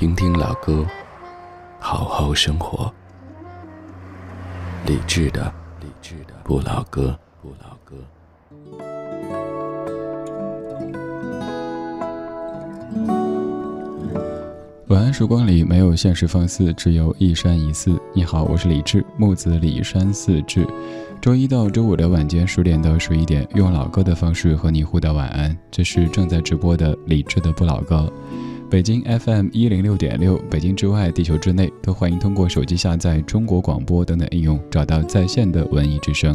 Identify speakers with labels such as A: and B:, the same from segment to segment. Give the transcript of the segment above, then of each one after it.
A: 听听老歌，好好生活。理智的，理智的不老歌，不老歌。
B: 晚安，时光里没有现实放肆，只有一山一寺。你好，我是李志，木子李山寺志。周一到周五的晚间十点到十一点，用老歌的方式和你互道晚安。这是正在直播的李志的不老歌。北京 FM 一零六点六，北京之外，地球之内，都欢迎通过手机下载中国广播等等应用，找到在线的文艺之声。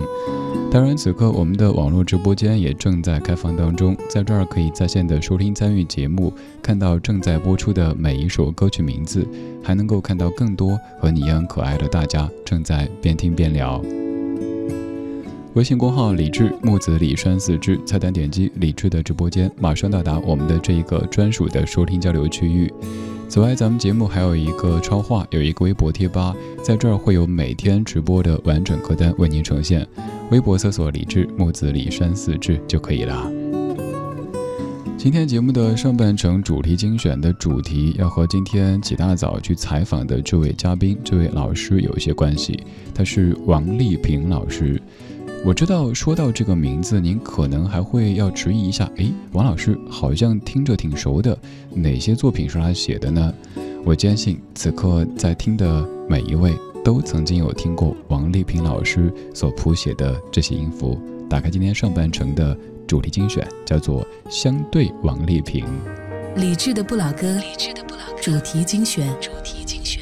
B: 当然，此刻我们的网络直播间也正在开放当中，在这儿可以在线的收听参与节目，看到正在播出的每一首歌曲名字，还能够看到更多和你一样可爱的大家正在边听边聊。微信公号李智木子李山四志，菜单点击李智的直播间，马上到达我们的这一个专属的收听交流区域。此外，咱们节目还有一个超话，有一个微博贴吧，在这儿会有每天直播的完整歌单为您呈现。微博搜索李智木子李山四志就可以了。今天节目的上半程主题精选的主题，要和今天起大早去采访的这位嘉宾、这位老师有一些关系。他是王丽萍老师。我知道，说到这个名字，您可能还会要迟疑一下。诶，王老师好像听着挺熟的，哪些作品是他写的呢？我坚信，此刻在听的每一位都曾经有听过王丽萍老师所谱写的这些音符。打开今天上半程的主题精选，叫做《相对王丽萍》，
C: 理智的不老歌，理智的不老歌，主题精选，主题精选。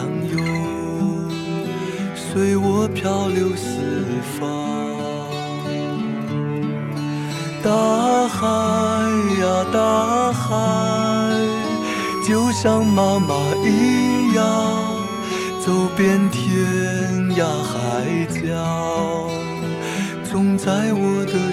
D: 随我漂流四方，大海呀大海，就像妈妈一样，走遍天涯海角，总在我的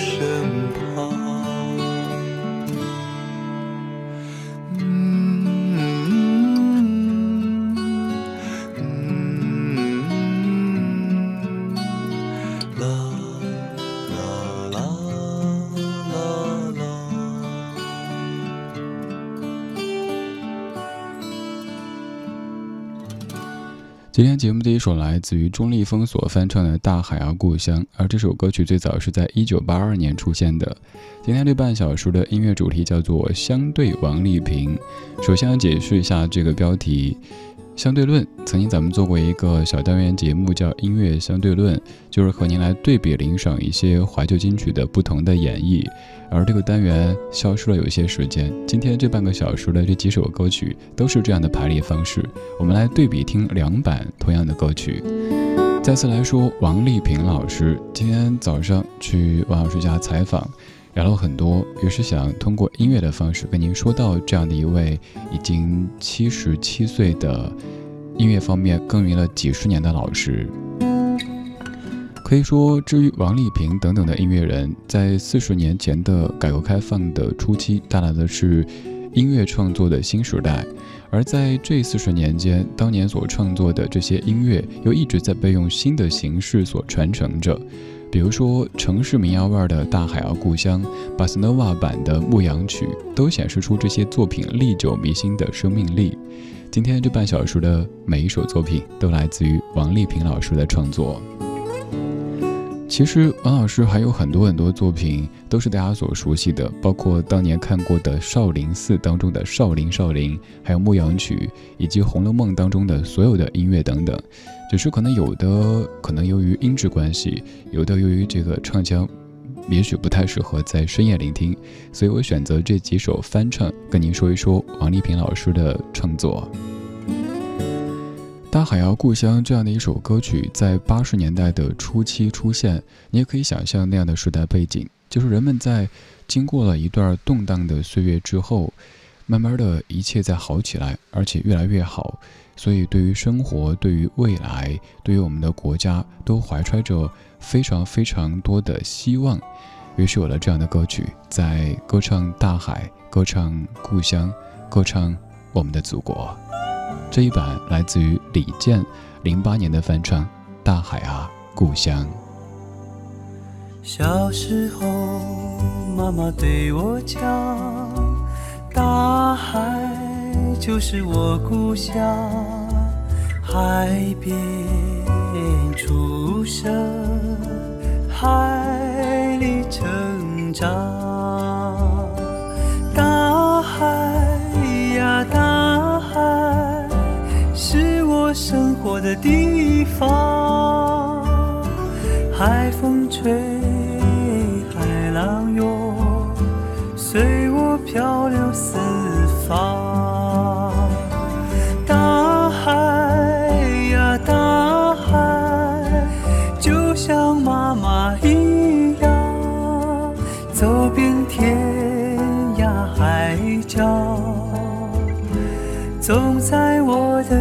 B: 节目第一首来自于钟立风所翻唱的《大海啊故乡》，而这首歌曲最早是在一九八二年出现的。今天这半小时的音乐主题叫做“相对王丽萍”。首先要解释一下这个标题。相对论，曾经咱们做过一个小单元节目，叫《音乐相对论》，就是和您来对比领赏一些怀旧金曲的不同的演绎。而这个单元消失了有些时间，今天这半个小时的这几首歌曲都是这样的排列方式，我们来对比听两版同样的歌曲。再次来说，王丽萍老师，今天早上去王老师家采访。聊了很多，于是想通过音乐的方式跟您说到这样的一位已经七十七岁的音乐方面耕耘了几十年的老师。可以说，至于王丽萍等等的音乐人，在四十年前的改革开放的初期，带来的是音乐创作的新时代；而在这四十年间，当年所创作的这些音乐，又一直在被用新的形式所传承着。比如说城市民谣味儿的《大海啊故乡》，巴斯诺瓦版的《牧羊曲》，都显示出这些作品历久弥新的生命力。今天这半小时的每一首作品，都来自于王丽萍老师的创作。其实王老师还有很多很多作品都是大家所熟悉的，包括当年看过的《少林寺》当中的少林少林，还有《牧羊曲》，以及《红楼梦》当中的所有的音乐等等。只是可能有的可能由于音质关系，有的由于这个唱腔，也许不太适合在深夜聆听，所以我选择这几首翻唱跟您说一说王丽萍老师的创作。大海啊，故乡这样的一首歌曲，在八十年代的初期出现，你也可以想象那样的时代背景，就是人们在经过了一段动荡的岁月之后，慢慢的一切在好起来，而且越来越好，所以对于生活，对于未来，对于我们的国家，都怀揣着非常非常多的希望，于是有了这样的歌曲，在歌唱大海，歌唱故乡，歌唱我们的祖国。这一版来自于李健，零八年的翻唱《大海啊故乡》。
E: 小时候，妈妈对我讲，大海就是我故乡，海边出生，海里成长。大海呀大海，是我生活的地方，海风吹，海浪涌，随我漂流四方。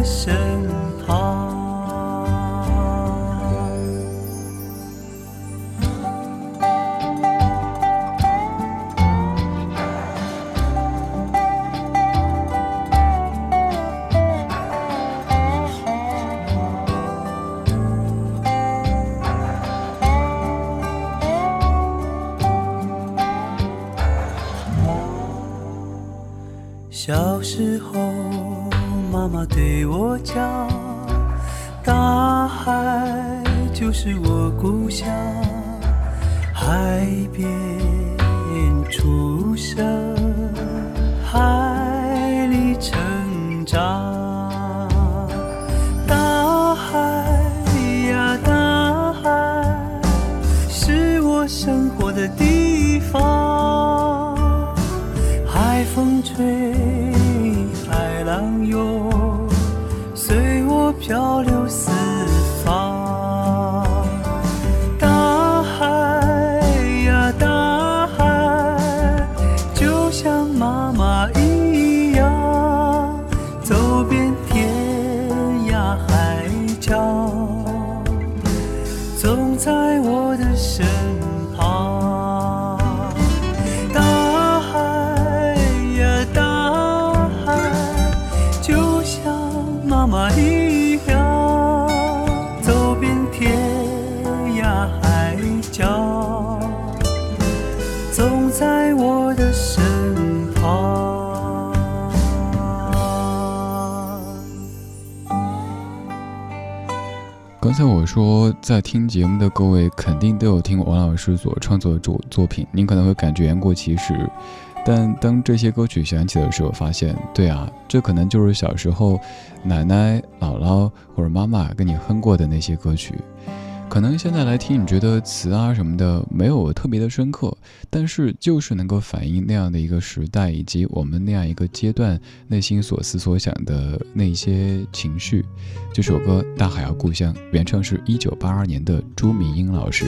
E: 身旁。小时候家。大海就是我故乡，海边漂流。
B: 说，在听节目的各位肯定都有听过王老师所创作的作作品，您可能会感觉言过其实，但当这些歌曲响起的时候，发现，对啊，这可能就是小时候奶奶、姥姥或者妈妈跟你哼过的那些歌曲。可能现在来听，你觉得词啊什么的没有特别的深刻，但是就是能够反映那样的一个时代以及我们那样一个阶段内心所思所想的那些情绪。这首歌《大海啊故乡》，原唱是一九八二年的朱明英老师。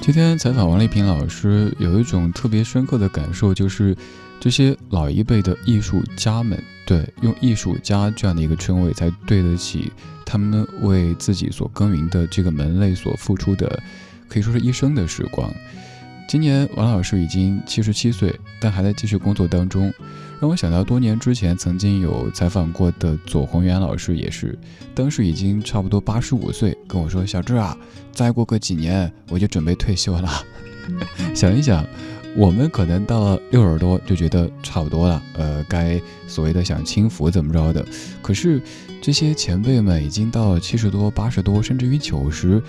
B: 今天采访王丽萍老师，有一种特别深刻的感受，就是。这些老一辈的艺术家们，对用艺术家这样的一个称谓，才对得起他们为自己所耕耘的这个门类所付出的，可以说是一生的时光。今年王老师已经七十七岁，但还在继续工作当中，让我想到多年之前曾经有采访过的左宏元老师，也是当时已经差不多八十五岁，跟我说：“小志啊，再过个几年我就准备退休了。” 想一想。我们可能到了六十多就觉得差不多了，呃，该所谓的享清福怎么着的。可是这些前辈们已经到了七十多、八十多，甚至于九十，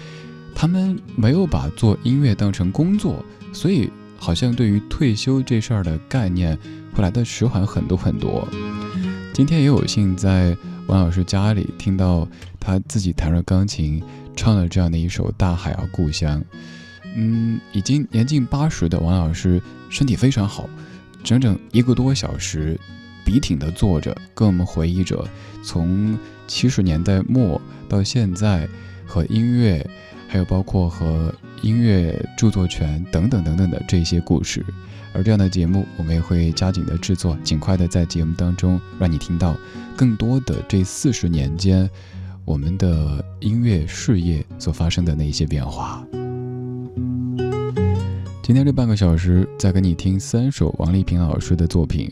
B: 他们没有把做音乐当成工作，所以好像对于退休这事儿的概念会来的迟缓很多很多。今天也有幸在王老师家里听到他自己弹着钢琴唱了这样的一首《大海啊故乡》。嗯，已经年近八十的王老师身体非常好，整整一个多小时，笔挺的坐着，跟我们回忆着从七十年代末到现在和音乐，还有包括和音乐著作权等等等等的这些故事。而这样的节目，我们也会加紧的制作，尽快的在节目当中让你听到更多的这四十年间我们的音乐事业所发生的那些变化。今天这半个小时，再给你听三首王丽萍老师的作品，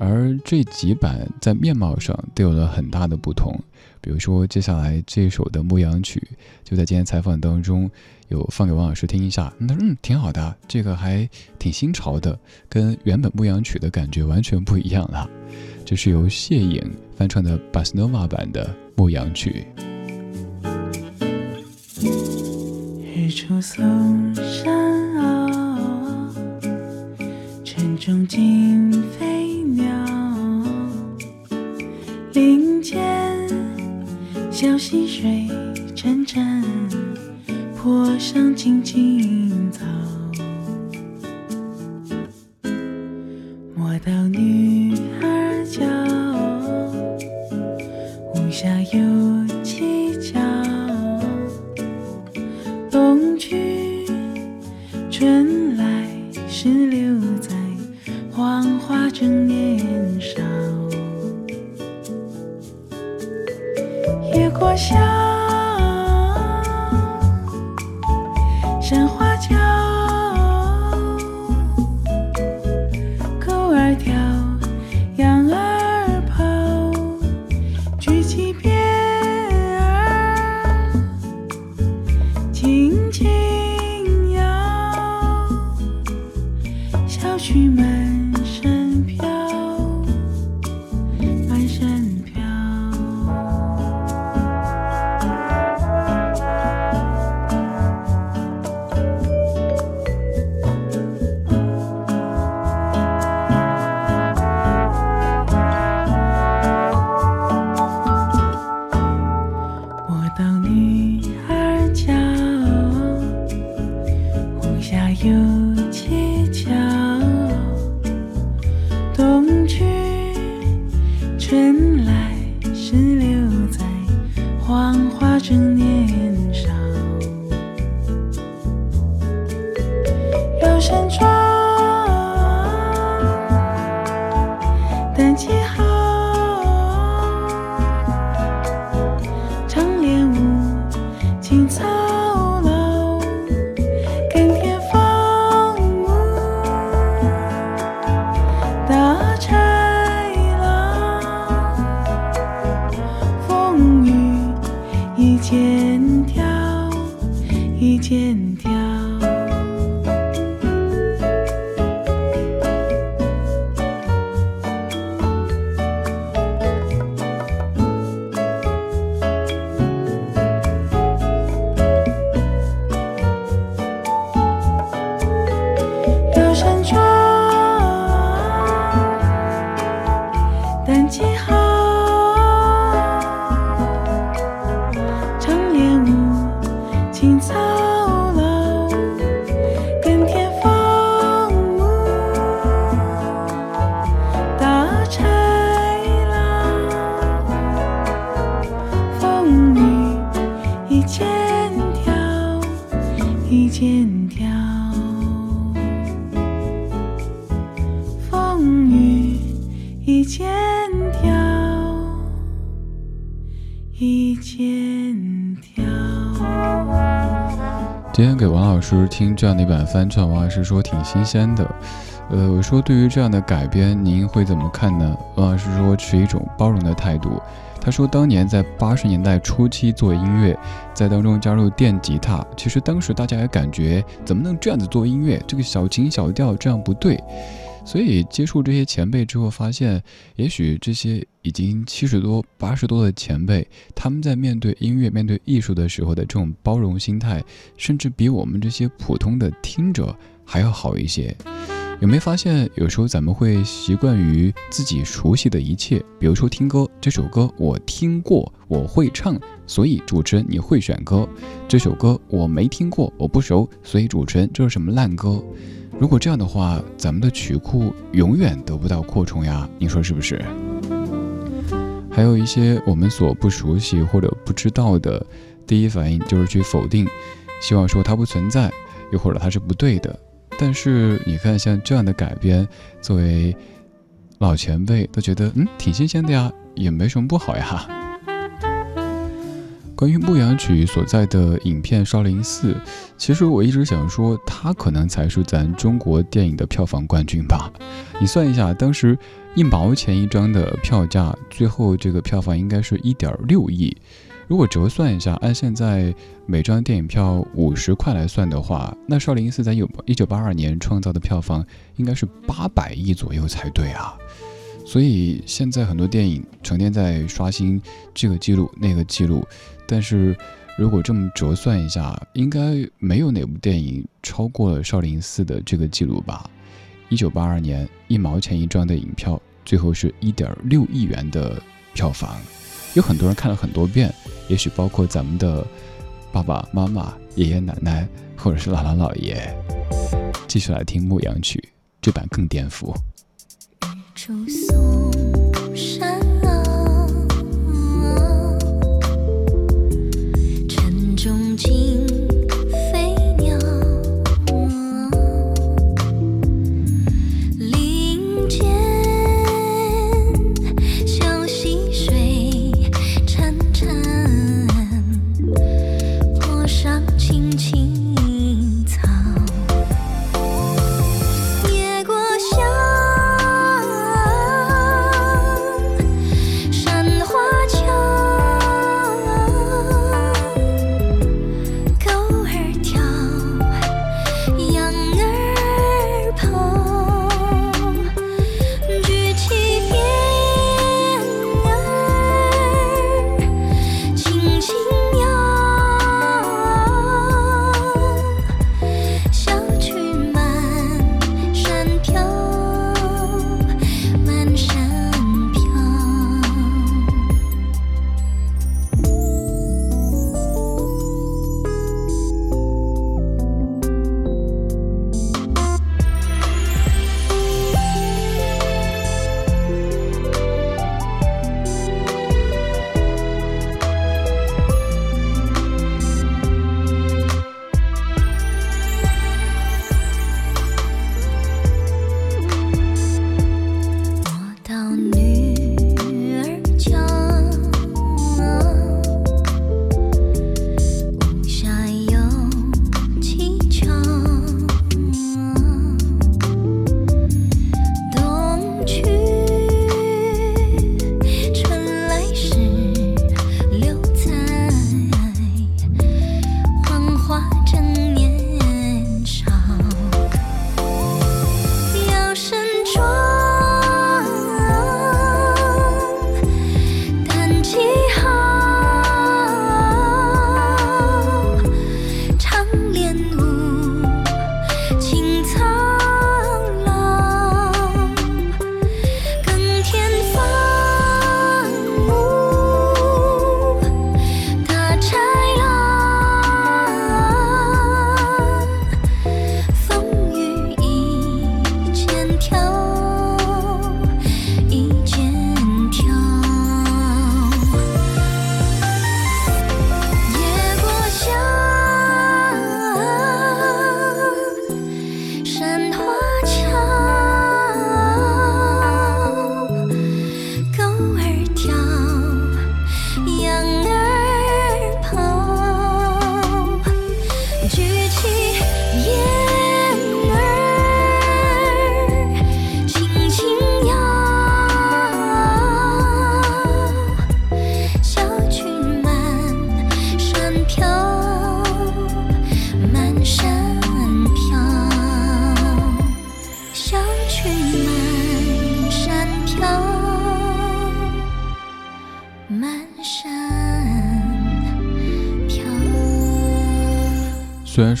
B: 而这几版在面貌上都有了很大的不同。比如说，接下来这首的《牧羊曲》，就在今天采访当中有放给王老师听一下。他说：“嗯，挺好的，这个还挺新潮的，跟原本《牧羊曲》的感觉完全不一样了。”这是由谢颖翻唱的巴斯诺瓦版的《牧羊曲》。日出松山。中惊飞鸟，林间小溪水潺潺，坡上青青草。莫道女儿娇，屋下有蹊跷。冬去春来时留月就是听这样的一版翻唱，王老师说挺新鲜的。呃，我说对于这样的改编，您会怎么看呢？王老师说持一种包容的态度。他说，当年在八十年代初期做音乐，在当中加入电吉他，其实当时大家也感觉怎么能这样子做音乐？这个小情小调这样不对。所以接触这些前辈之后，发现也许这些已经七十多、八十多的前辈，他们在面对音乐、面对艺术的时候的这种包容心态，甚至比我们这些普通的听者还要好一些。有没有发现，有时候咱们会习惯于自己熟悉的一切，比如说听歌，这首歌我听过，我会唱，所以主持人你会选歌；这首歌我没听过，我不熟，所以主持人这是什么烂歌？如果这样的话，咱们的曲库永远得不到扩充呀，你说是不是？还有一些我们所不熟悉或者不知道的，第一反应就是去否定，希望说它不存在，又或者它是不对的。但是你看，像这样的改编，作为老前辈都觉得嗯挺新鲜的呀，也没什么不好呀。关于《牧羊曲》所在的影片《少林寺》，其实我一直想说，它可能才是咱中国电影的票房冠军吧。你算一下，当时一毛钱一张的票价，最后这个票房应该是一点六亿。如果折算一下，按现在每张电影票五十块来算的话，那少林寺在有一九八二年创造的票房应该是八百亿左右才对啊。所以现在很多电影成天在刷新这个记录那个记录，但是如果这么折算一下，应该没有哪部电影超过了少林寺的这个记录吧？一九八二年一毛钱一张的影票，最后是一点六亿元的票房。有很多人看了很多遍，也许包括咱们的爸爸妈妈、爷爷奶奶，或者是姥姥姥爷。继续来听《牧羊曲》，这版更颠覆。出松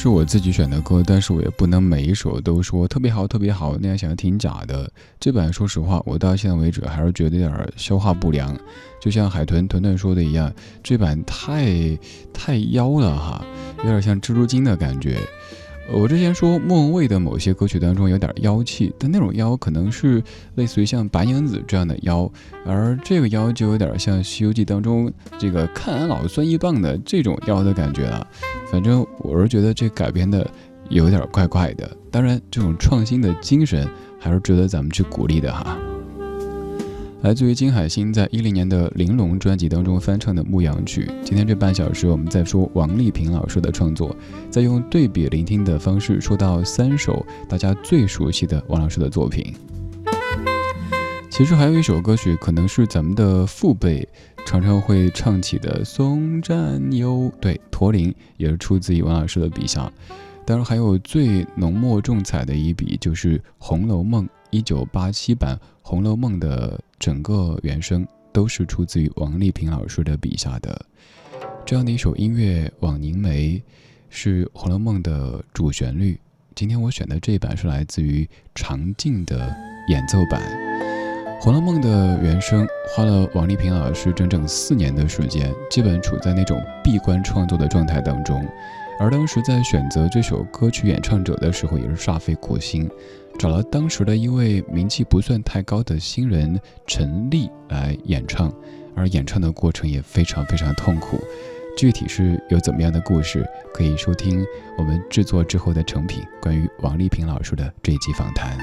B: 是我自己选的歌，但是我也不能每一首都说特别好、特别好，那样显得挺假的。这版说实话，我到现在为止还是觉得有点消化不良。就像海豚团团说的一样，这版太太妖了哈，有点像蜘蛛精的感觉。我之前说莫文蔚的某些歌曲当中有点妖气，但那种妖可能是类似于像白娘子这样的妖，而这个妖就有点像《西游记》当中这个看俺老孙一棒的这种妖的感觉了。反正我是觉得这改编的有点怪怪的。当然，这种创新的精神还是值得咱们去鼓励的哈。来自于金海心在一零年的《玲珑》专辑当中翻唱的《牧羊曲》。今天这半小时，我们在说王丽萍老师的创作，在用对比聆听的方式说到三首大家最熟悉的王老师的作品。其实还有一首歌曲，可能是咱们的父辈常常会唱起的《送战友》，对，驼铃也是出自于王老师的笔下。当然，还有最浓墨重彩的一笔，就是《红楼梦》一九八七版。《红楼梦》的整个原声都是出自于王丽萍老师的笔下的，这样的一首音乐《枉凝眉》是《红楼梦》的主旋律。今天我选的这一版是来自于常静的演奏版，《红楼梦》的原声花了王丽萍老师整整四年的时间，基本处在那种闭关创作的状态当中。而当时在选择这首歌曲演唱者的时候，也是煞费苦心。找了当时的一位名气不算太高的新人陈粒来演唱，而演唱的过程也非常非常痛苦。具体是有怎么样的故事，可以收听我们制作之后的成品，关于王丽萍老师的这一集访谈。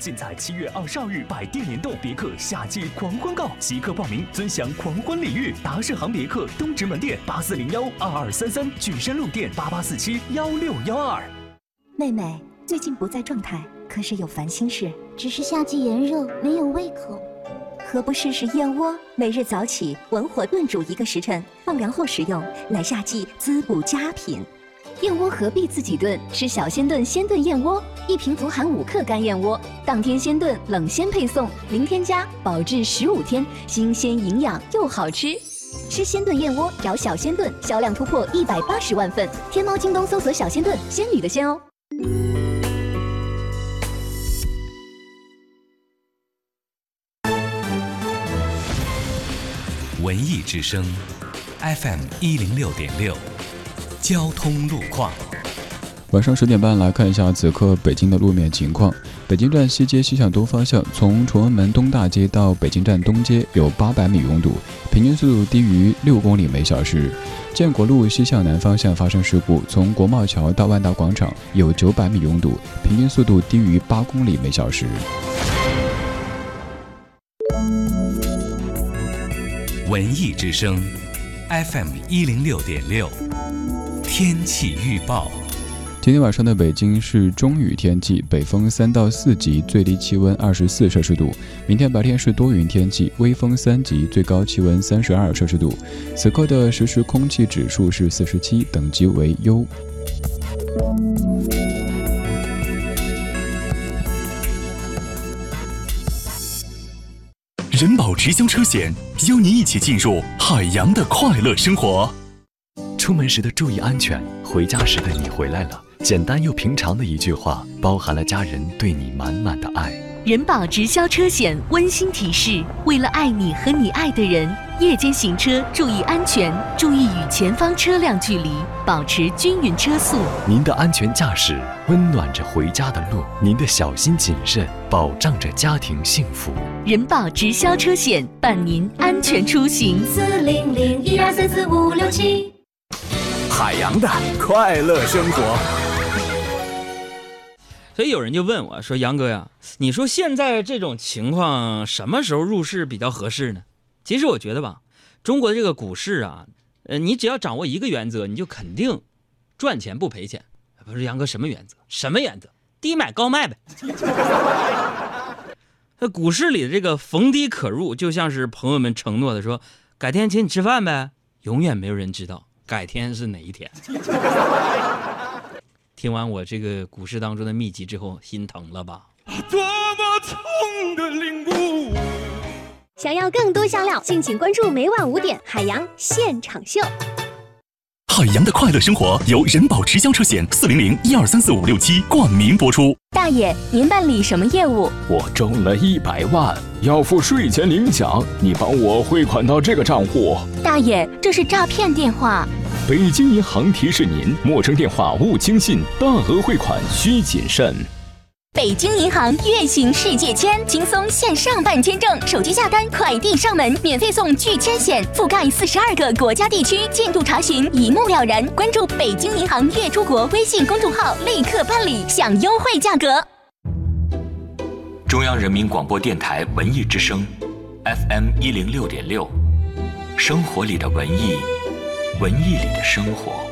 F: 尽在七月二十二日百店联动别克夏季狂欢购，即刻报名，尊享狂欢礼遇。达世行别克东直门店八四零幺二二三三，举山路店八八四七幺六幺二。
G: 妹妹最近不在状态，可是有烦心事？
H: 只是夏季炎热，没有胃口。
G: 何不试试燕窝？每日早起文火炖煮一个时辰，放凉后食用，乃夏季滋补佳品。燕窝何必自己炖？吃小鲜炖鲜炖燕窝，一瓶足含五克干燕窝，当天鲜炖，冷鲜配送，零添加，保质十五天，新鲜营养又好吃。吃鲜炖燕窝，找小鲜炖，销量突破一百八十万份。天猫、京东搜索“小鲜炖”，仙女的鲜哦。
I: 文艺之声，FM 一零六点六。交通路况，
B: 晚上十点半来看一下此刻北京的路面情况。北京站西街西向东方向，从崇文门东大街到北京站东街有八百米拥堵，平均速度低于六公里每小时。建国路西向南方向发生事故，从国贸桥到万达广场有九百米拥堵，平均速度低于八公里每小时。
I: 文艺之声。FM 一零六点六，天气预报。
B: 今天晚上的北京是中雨天气，北风三到四级，最低气温二十四摄氏度。明天白天是多云天气，微风三级，最高气温三十二摄氏度。此刻的实时空气指数是四十七，等级为优。
F: 人保直销车险邀您一起进入海洋的快乐生活。出门时的注意安全，回家时的你回来了，简单又平常的一句话，包含了家人对你满满的爱。
G: 人保直销车险温馨提示：为了爱你和你爱的人，夜间行车注意安全，注意与前方车辆距离，保持均匀车速。
F: 您的安全驾驶温暖着回家的路，您的小心谨慎保障着家庭幸福。
G: 人保直销车险伴您安全出行。
H: 四零零一二三四五六七，
F: 海洋的快乐生活。
J: 所以有人就问我说：“杨哥呀，你说现在这种情况，什么时候入市比较合适呢？”其实我觉得吧，中国这个股市啊，呃，你只要掌握一个原则，你就肯定赚钱不赔钱。不是杨哥什么原则？什么原则？低买高卖呗。那 股市里的这个逢低可入，就像是朋友们承诺的说：“改天请你吃饭呗。”永远没有人知道改天是哪一天。听完我这个股市当中的秘籍之后，心疼了吧？多么痛
K: 的领悟！想要更多香料，敬请关注每晚五点海洋现场秀。
F: 海洋的快乐生活由人保直销车险四零零一二三四五六七冠名播出。
G: 大爷，您办理什么业务？
L: 我中了一百万，要付税前领奖，你帮我汇款到这个账户。
G: 大爷，这是诈骗电话。
L: 北京银行提示您：陌生电话勿轻信，大额汇款需谨慎。
G: 北京银行月行世界签，轻松线上办签证，手机下单，快递上门，免费送拒签险，覆盖四十二个国家地区，进度查询一目了然。关注北京银行月出国微信公众号，立刻办理，享优惠价格。
I: 中央人民广播电台文艺之声，FM 一零六点六，生活里的文艺。文艺里的生活。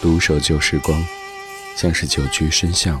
A: 独守旧时光，像是久居深巷。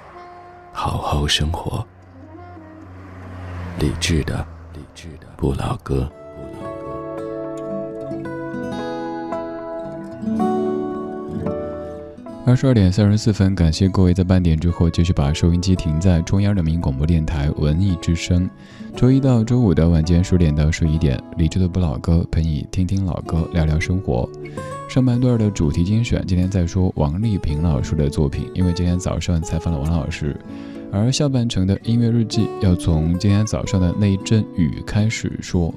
A: 好好生活，理智的理智的不老歌。
B: 二十二点三十四分，感谢各位在半点之后继续把收音机停在中央人民广播电台文艺之声。周一到周五的晚间十点到十一点，理智的不老歌陪你听听老歌，聊聊生活。上半段的主题精选，今天在说王丽萍老师的作品，因为今天早上采访了王老师。而下半程的音乐日记要从今天早上的那一阵雨开始说。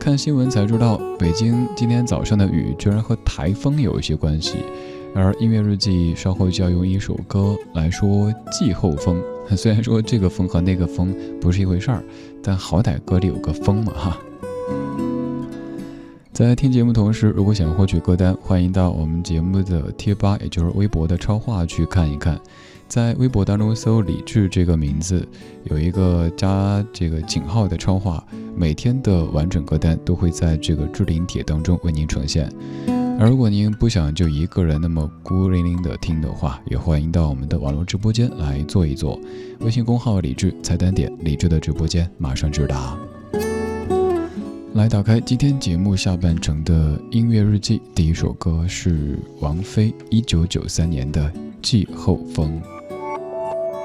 B: 看新闻才知道，北京今天早上的雨居然和台风有一些关系。而音乐日记稍后就要用一首歌来说季候风。虽然说这个风和那个风不是一回事儿，但好歹歌里有个风嘛哈。在听节目同时，如果想获取歌单，欢迎到我们节目的贴吧，也就是微博的超话去看一看。在微博当中搜“李志”这个名字，有一个加这个井号的超话，每天的完整歌单都会在这个置顶帖当中为您呈现。而如果您不想就一个人那么孤零零的听的话，也欢迎到我们的网络直播间来坐一坐。微信公号“李志”菜单点“李志”的直播间，马上直达。来打开今天节目下半程的音乐日记，第一首歌是王菲一九九三年的《季候风》。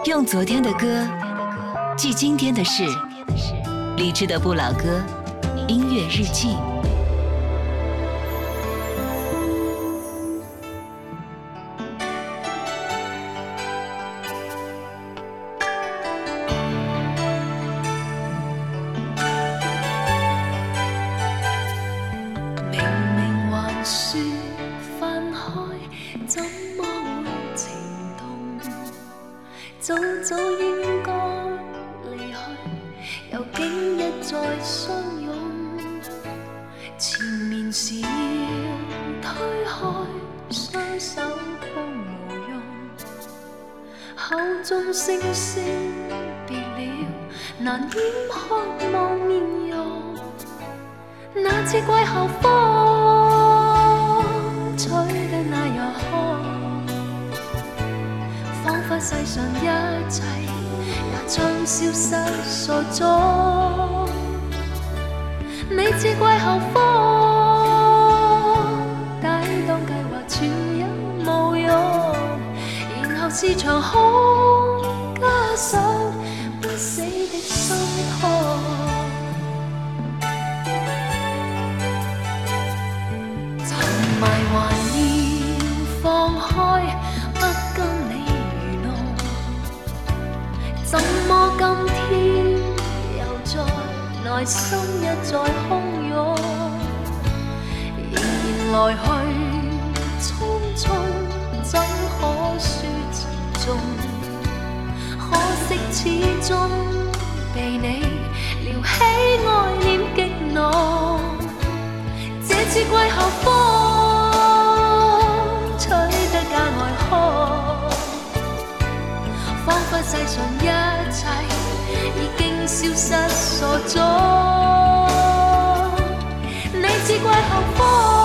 D: 用昨天的歌记今天的事，理智的不老歌，
M: 音乐日记。开不跟你愚弄怎么今天又再内
N: 心一再汹涌仍然来去匆匆怎可说情重可惜始终被你撩起爱念激怒这次季候风世上一切已经消失所踪。你只
B: 怪后方。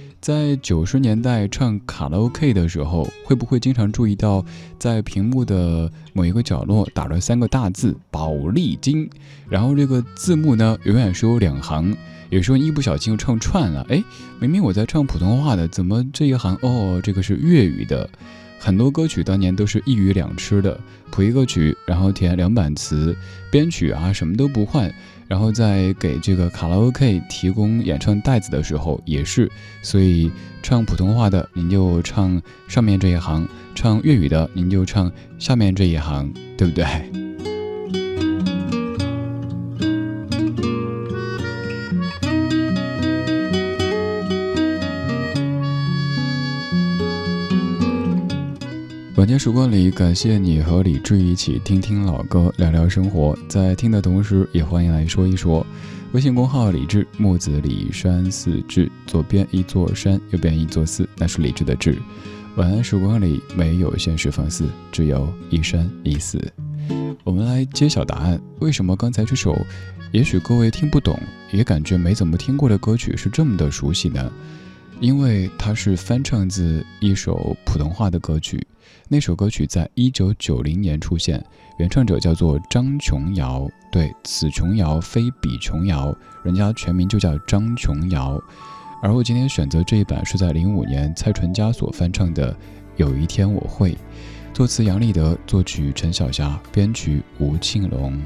B: 在九十年代唱卡拉 OK 的时候，会不会经常注意到在屏幕的某一个角落打了三个大字“宝丽金”，然后这个字幕呢永远是有两行，有时候一不小心又唱串了，哎，明明我在唱普通话的，怎么这一行哦，这个是粤语的？很多歌曲当年都是一鱼两吃的，谱一个曲，然后填两版词，编曲啊什么都不换，然后在给这个卡拉 OK 提供演唱带子的时候也是，所以唱普通话的您就唱上面这一行，唱粤语的您就唱下面这一行，对不对？晚间时光里，感谢你和李志一起听听老歌，聊聊生活。在听的同时，也欢迎来说一说。微信公号李志，木子李山寺志，左边一座山，右边一座寺，那是李志的志。晚安时光里没有现实放肆，只有一山一寺。我们来揭晓答案。为什么刚才这首，也许各位听不懂，也感觉没怎么听过的歌曲是这么的熟悉呢？因为它是翻唱自一首普通话的歌曲。那首歌曲在一九九零年出现，原唱者叫做张琼瑶。对此琼瑶非彼琼瑶，人家全名就叫张琼瑶。而我今天选择这一版是在零五年蔡淳佳所翻唱的《有一天我会》，作词杨立德，作曲陈小霞，编曲吴庆隆。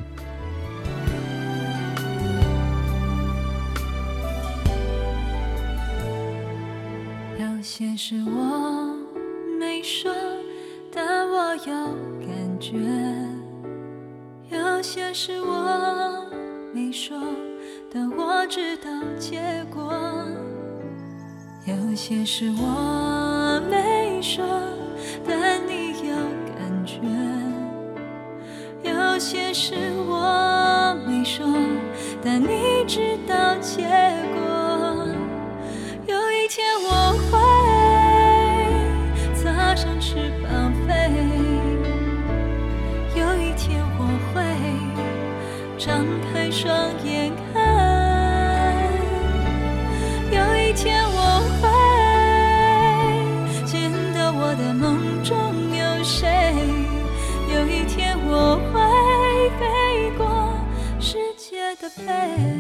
M: 有些事我没说。有感觉，有些事我没说，但我知道结果。有些事我没说，但你有感觉。有些事我没说，但你知道结果。界的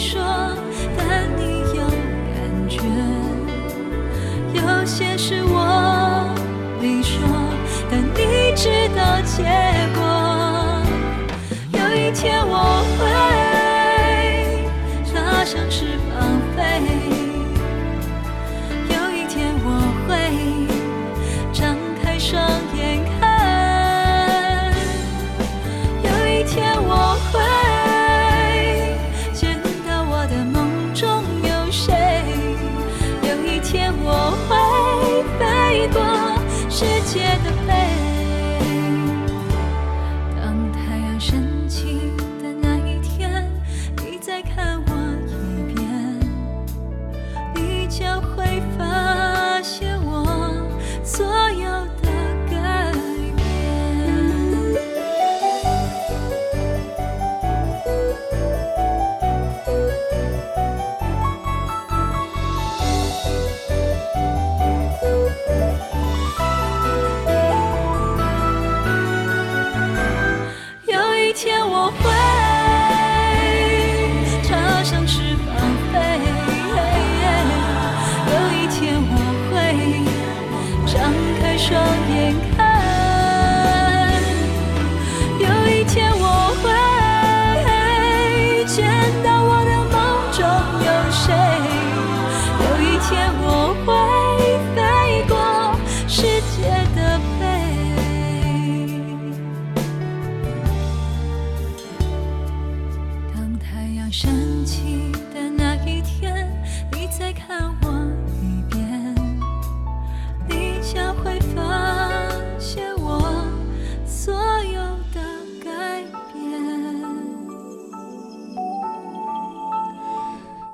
M: 说但你有感觉。有些事我没说但你知道结身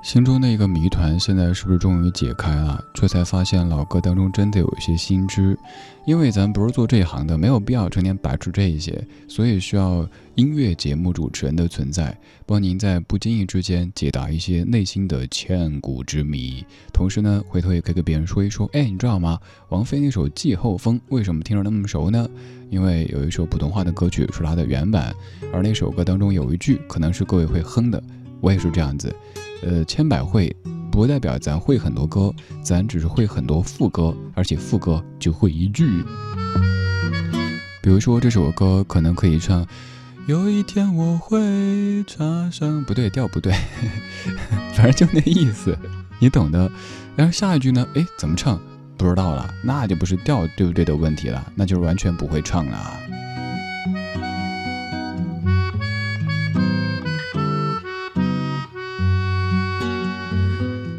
B: 心中的一个谜团，现在是不是终于解开了？这才发现老歌当中真的有一些新知。因为咱不是做这一行的，没有必要成天摆出这一些，所以需要音乐节目主持人的存在，帮您在不经意之间解答一些内心的千古之谜。同时呢，回头也可以跟别人说一说，哎，你知道吗？王菲那首《季候风》为什么听着那么熟呢？因为有一首普通话的歌曲是她的原版，而那首歌当中有一句可能是各位会哼的，我也是这样子。呃，千百会不代表咱会很多歌，咱只是会很多副歌，而且副歌就会一句。比如说这首歌可能可以唱，有一天我会插上，不对，调不对，反正就那意思，你懂的。然后下一句呢？哎，怎么唱？不知道了，那就不是调对不对的问题了，那就是完全不会唱了。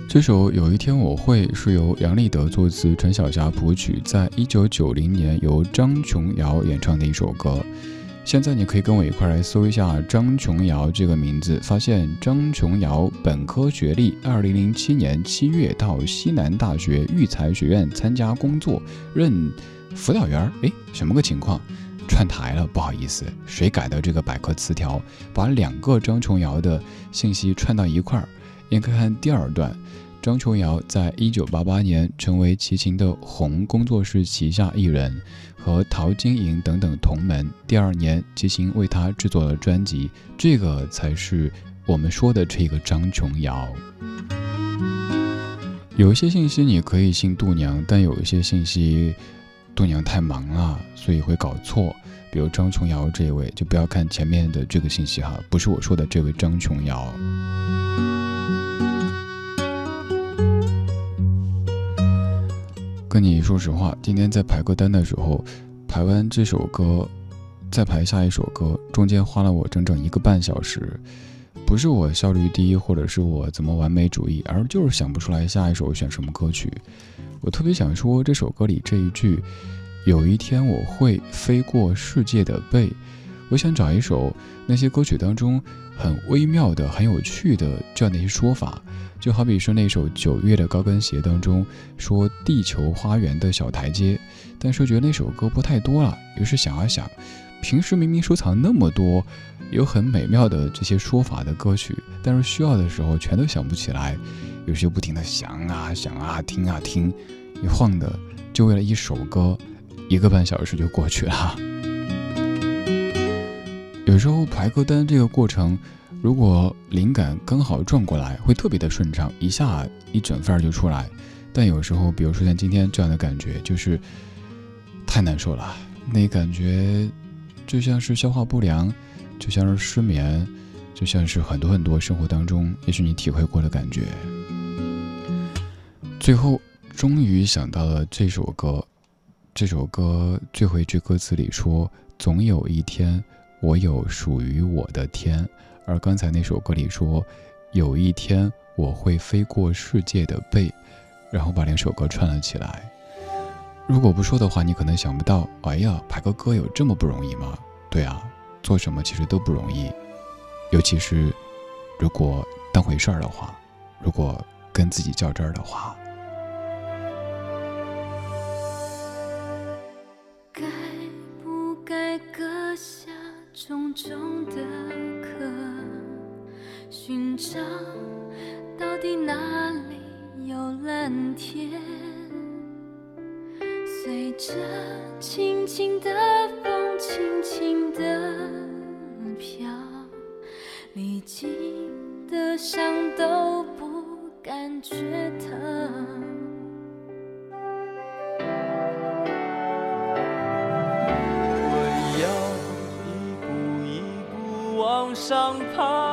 B: 这首有一天我会是由杨立德作词，陈小霞谱曲，在一九九零年由张琼瑶演唱的一首歌。现在你可以跟我一块来搜一下张琼瑶这个名字，发现张琼瑶本科学历，二零零七年七月到西南大学育才学院参加工作，任辅导员。哎，什么个情况？串台了，不好意思，谁改的这个百科词条，把两个张琼瑶的信息串到一块儿？应该看第二段。张琼瑶在一九八八年成为齐秦的红工作室旗下艺人，和陶晶莹等等同门。第二年，齐秦为她制作了专辑，这个才是我们说的这个张琼瑶。有一些信息你可以信度娘，但有一些信息度娘太忙了，所以会搞错。比如张琼瑶这一位，就不要看前面的这个信息哈，不是我说的这位张琼瑶。跟你说实话，今天在排歌单的时候，排完这首歌，再排下一首歌，中间花了我整整一个半小时。不是我效率低，或者是我怎么完美主义，而就是想不出来下一首选什么歌曲。我特别想说这首歌里这一句：“有一天我会飞过世界的背。”我想找一首那些歌曲当中很微妙的、很有趣的这样的一些说法。就好比说那首《九月的高跟鞋》当中说“地球花园的小台阶”，但是觉得那首歌不太多了，于是想了想，平时明明收藏那么多有很美妙的这些说法的歌曲，但是需要的时候全都想不起来，于是就不停的想啊想啊听啊听，一晃的就为了一首歌，一个半小时就过去了。有时候排歌单这个过程。如果灵感刚好转过来，会特别的顺畅，一下一整份就出来。但有时候，比如说像今天这样的感觉，就是太难受了。那感觉就像是消化不良，就像是失眠，就像是很多很多生活当中也许你体会过的感觉。最后，终于想到了这首歌。这首歌最后一句歌词里说：“总有一天，我有属于我的天。”而刚才那首歌里说，有一天我会飞过世界的背，然后把两首歌串了起来。如果不说的话，你可能想不到，哎呀，排个歌有这么不容易吗？对啊，做什么其实都不容易，尤其是如果当回事儿的话，如果跟自己较真儿的话。
M: 中的壳？寻找到底哪里有蓝天？随着轻轻的风，轻轻的飘，历经的伤都不感觉疼。
E: 上爬。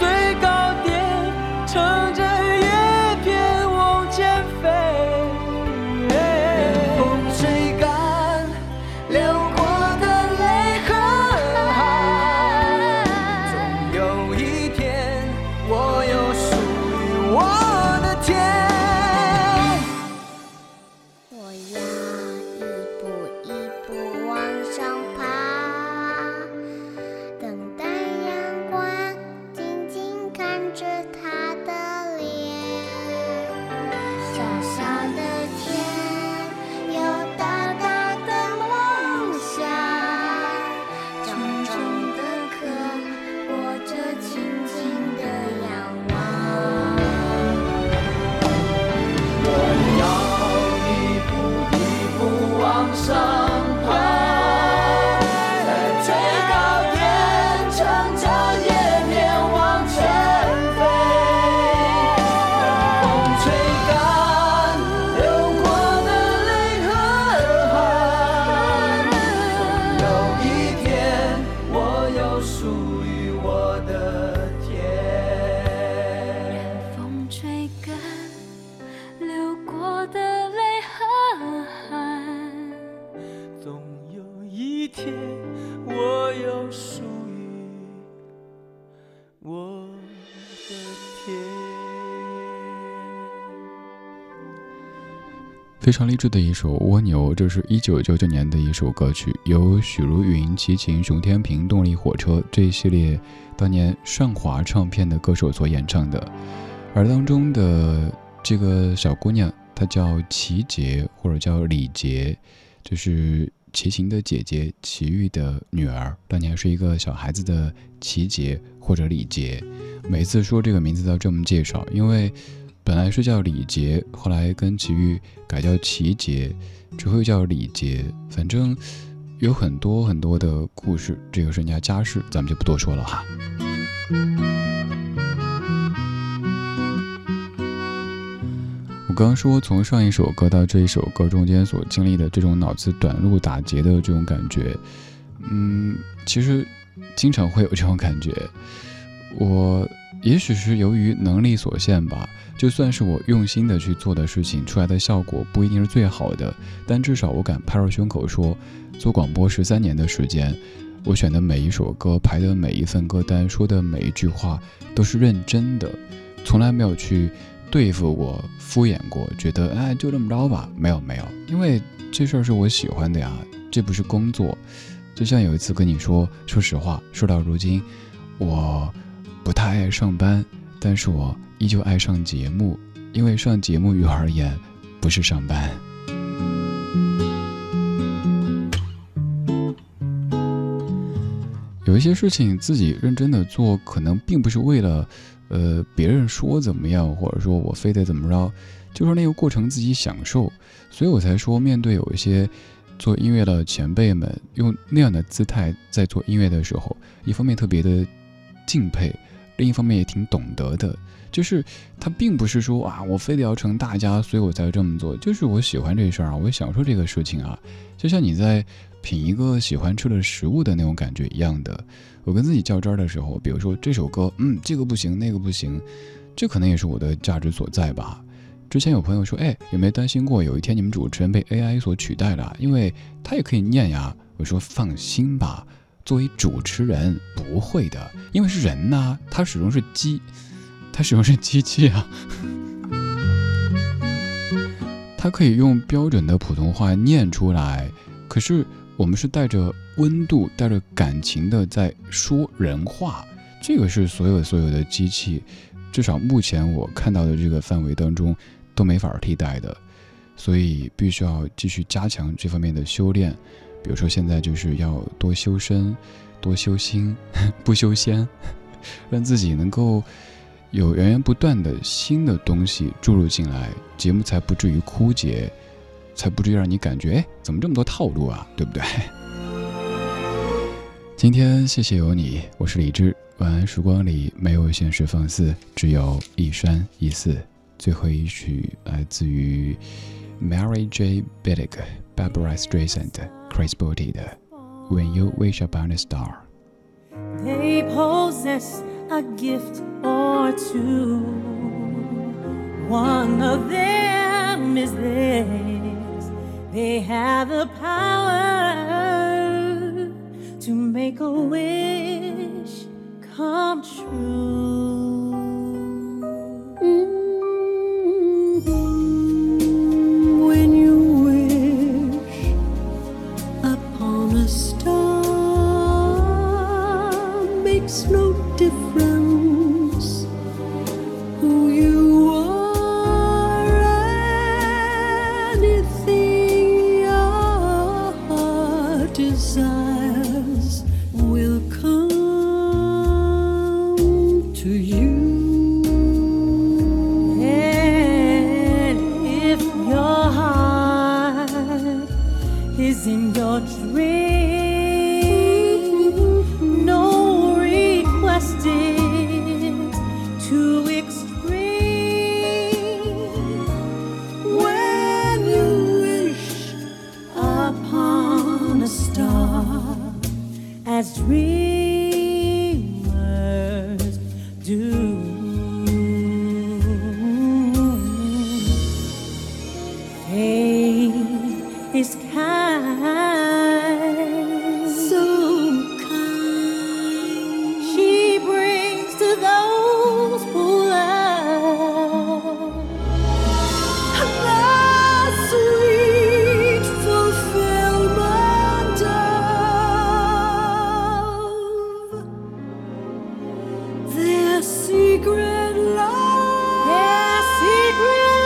E: 最
B: 常励志的一首《蜗牛》，这是一九九九年的一首歌曲，由许茹芸、齐秦、熊天平、动力火车这一系列当年上华唱片的歌手所演唱的。而当中的这个小姑娘，她叫齐杰，或者叫李杰，就是齐秦的姐姐齐豫的女儿。当年是一个小孩子的齐杰或者李杰，每次说这个名字都要这么介绍，因为。本来是叫李杰，后来跟齐豫改叫齐杰，之后又叫李杰，反正有很多很多的故事，这个是人家家事，咱们就不多说了哈。我刚刚说从上一首歌到这一首歌中间所经历的这种脑子短路打结的这种感觉，嗯，其实经常会有这种感觉，我。也许是由于能力所限吧，就算是我用心的去做的事情，出来的效果不一定是最好的，但至少我敢拍着胸口说，做广播十三年的时间，我选的每一首歌，排的每一份歌单，说的每一句话都是认真的，从来没有去对付过、敷衍过，觉得哎就这么着吧，没有没有，因为这事儿是我喜欢的呀，这不是工作。就像有一次跟你说，说实话，说到如今，我。不太爱上班，但是我依旧爱上节目，因为上节目于我而言不是上班。有一些事情自己认真的做，可能并不是为了，呃，别人说怎么样，或者说我非得怎么着，就是那个过程自己享受，所以我才说，面对有一些做音乐的前辈们用那样的姿态在做音乐的时候，一方面特别的敬佩。另一方面也挺懂得的，就是他并不是说啊，我非得要成大家，所以我才这么做。就是我喜欢这事儿啊，我享受这个事情啊，就像你在品一个喜欢吃的食物的那种感觉一样的。我跟自己较真儿的时候，比如说这首歌，嗯，这个不行，那个不行，这可能也是我的价值所在吧。之前有朋友说，哎，有没有担心过有一天你们主持人被 AI 所取代了？因为他也可以念呀。我说放心吧。作为主持人不会的，因为是人呐，他始终是机，他始终是机器啊。他可以用标准的普通话念出来，可是我们是带着温度、带着感情的在说人话，这个是所有所有的机器，至少目前我看到的这个范围当中都没法替代的，所以必须要继续加强这方面的修炼。比如说现在就是要多修身、多修心，不修仙，让自己能够。有源源不断的新的东西注入进来，节目才不至于枯竭，才不至于让你感觉，哎，怎么这么多套路啊？对不对？今天谢谢有你，我是李志。晚安，时光里没有现实放肆，只有一山一寺。最后一曲来自于 Mary J. Blige、Barbara Streisand、Chris Botti 的《When You Wish Upon a Star》。
O: a gift or two. One of them is this they have the power to make a wish come true.